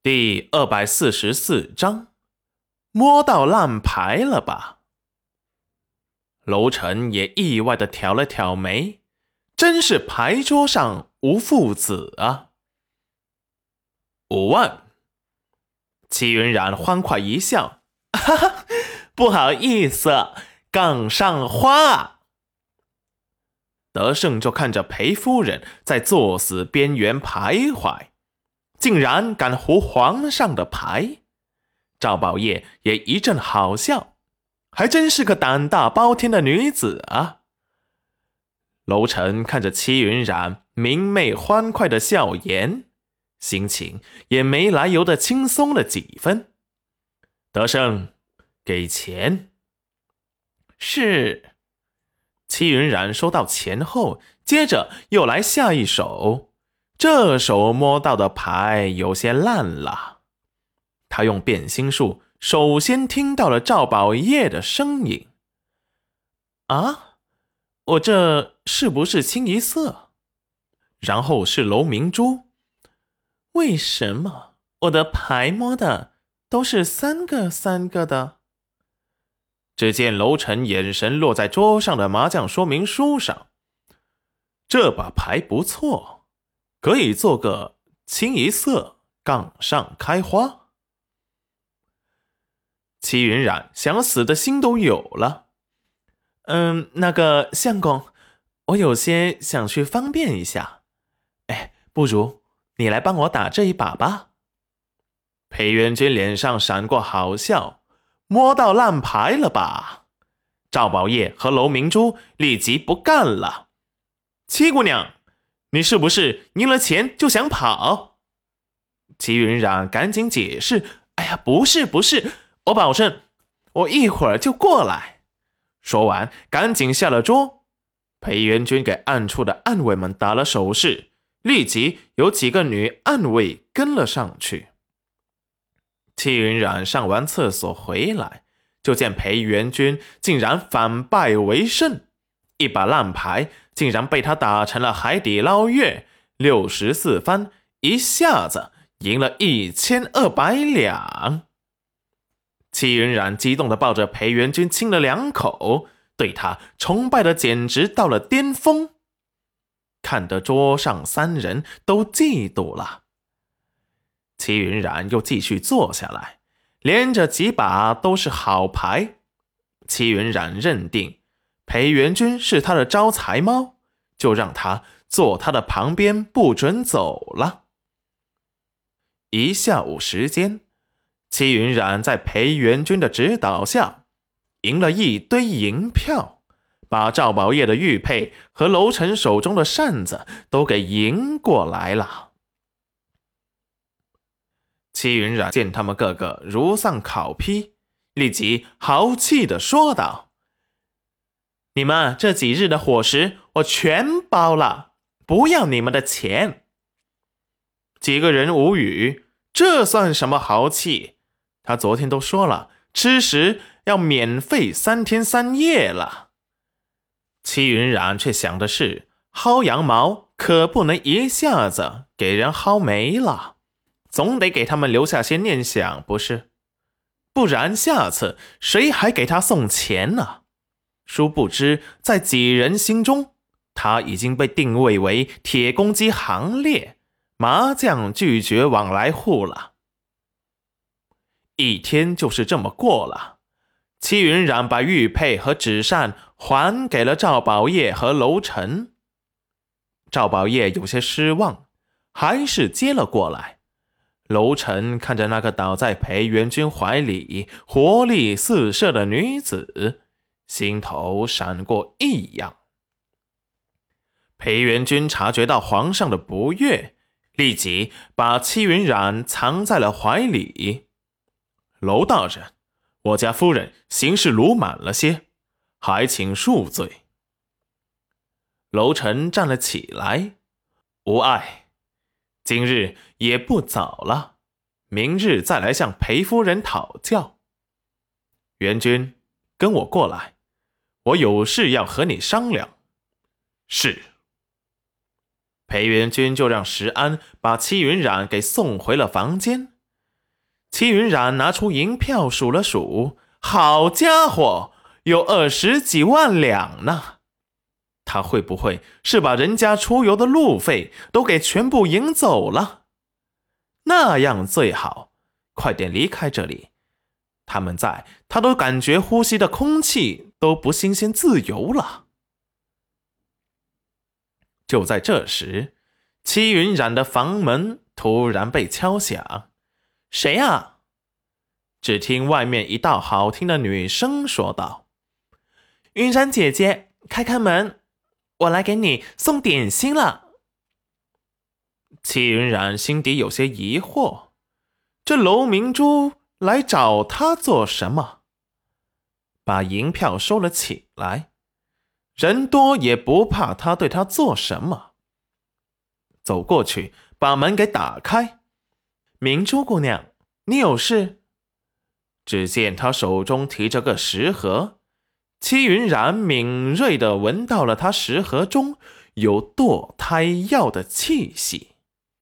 第二百四十四章，摸到烂牌了吧？楼臣也意外的挑了挑眉，真是牌桌上无父子啊！五万，齐云冉欢快一笑，哈哈，不好意思，杠上花。德胜就看着裴夫人在作死边缘徘徊。竟然敢胡皇上的牌，赵宝业也一阵好笑，还真是个胆大包天的女子啊！楼臣看着戚云染明媚欢快的笑颜，心情也没来由的轻松了几分。德胜，给钱。是。戚云染收到钱后，接着又来下一手。这手摸到的牌有些烂了，他用变心术首先听到了赵宝业的声音。啊，我这是不是清一色？然后是楼明珠，为什么我的牌摸的都是三个三个的？只见楼臣眼神落在桌上的麻将说明书上，这把牌不错。可以做个清一色杠上开花。齐云染想死的心都有了。嗯，那个相公，我有些想去方便一下。哎，不如你来帮我打这一把吧。裴元君脸上闪过好笑，摸到烂牌了吧？赵宝业和楼明珠立即不干了。七姑娘。你是不是赢了钱就想跑？齐云冉赶紧解释：“哎呀，不是不是，我保证，我一会儿就过来。”说完，赶紧下了桌。裴元君给暗处的暗卫们打了手势，立即有几个女暗卫跟了上去。齐云冉上完厕所回来，就见裴元君竟然反败为胜，一把烂牌。竟然被他打成了海底捞月，六十四番，一下子赢了一千二百两。戚云染激动的抱着裴元君亲了两口，对他崇拜的简直到了巅峰，看得桌上三人都嫉妒了。齐云染又继续坐下来，连着几把都是好牌。齐云染认定。裴元君是他的招财猫，就让他坐他的旁边，不准走了。一下午时间，戚云染在裴元君的指导下，赢了一堆银票，把赵宝业的玉佩和楼臣手中的扇子都给赢过来了。戚云染见他们个个如丧考妣，立即豪气的说道。你们这几日的伙食我全包了，不要你们的钱。几个人无语，这算什么豪气？他昨天都说了，吃食要免费三天三夜了。戚云染却想的是，薅羊毛可不能一下子给人薅没了，总得给他们留下些念想，不是？不然下次谁还给他送钱呢？殊不知，在几人心中，他已经被定位为铁公鸡行列麻将拒绝往来户了。一天就是这么过了。戚云染把玉佩和纸扇还给了赵宝业和楼臣。赵宝业有些失望，还是接了过来。楼臣看着那个倒在裴元君怀里、活力四射的女子。心头闪过异样。裴元君察觉到皇上的不悦，立即把戚云染藏在了怀里。娄大人，我家夫人行事鲁莽了些，还请恕罪。楼臣站了起来，无碍，今日也不早了，明日再来向裴夫人讨教。元君，跟我过来。我有事要和你商量。是。裴元君就让石安把戚云染给送回了房间，齐云冉拿出银票数了数，好家伙，有二十几万两呢！他会不会是把人家出游的路费都给全部赢走了？那样最好，快点离开这里。他们在，他都感觉呼吸的空气都不新鲜自由了。就在这时，戚云染的房门突然被敲响，“谁呀？”只听外面一道好听的女声说道：“云染姐姐，开开门。”我来给你送点心了。戚云染心底有些疑惑，这楼明珠来找他做什么？把银票收了起来，人多也不怕他对他做什么。走过去，把门给打开。明珠姑娘，你有事？只见他手中提着个食盒。戚云然敏锐地闻到了他食盒中有堕胎药的气息。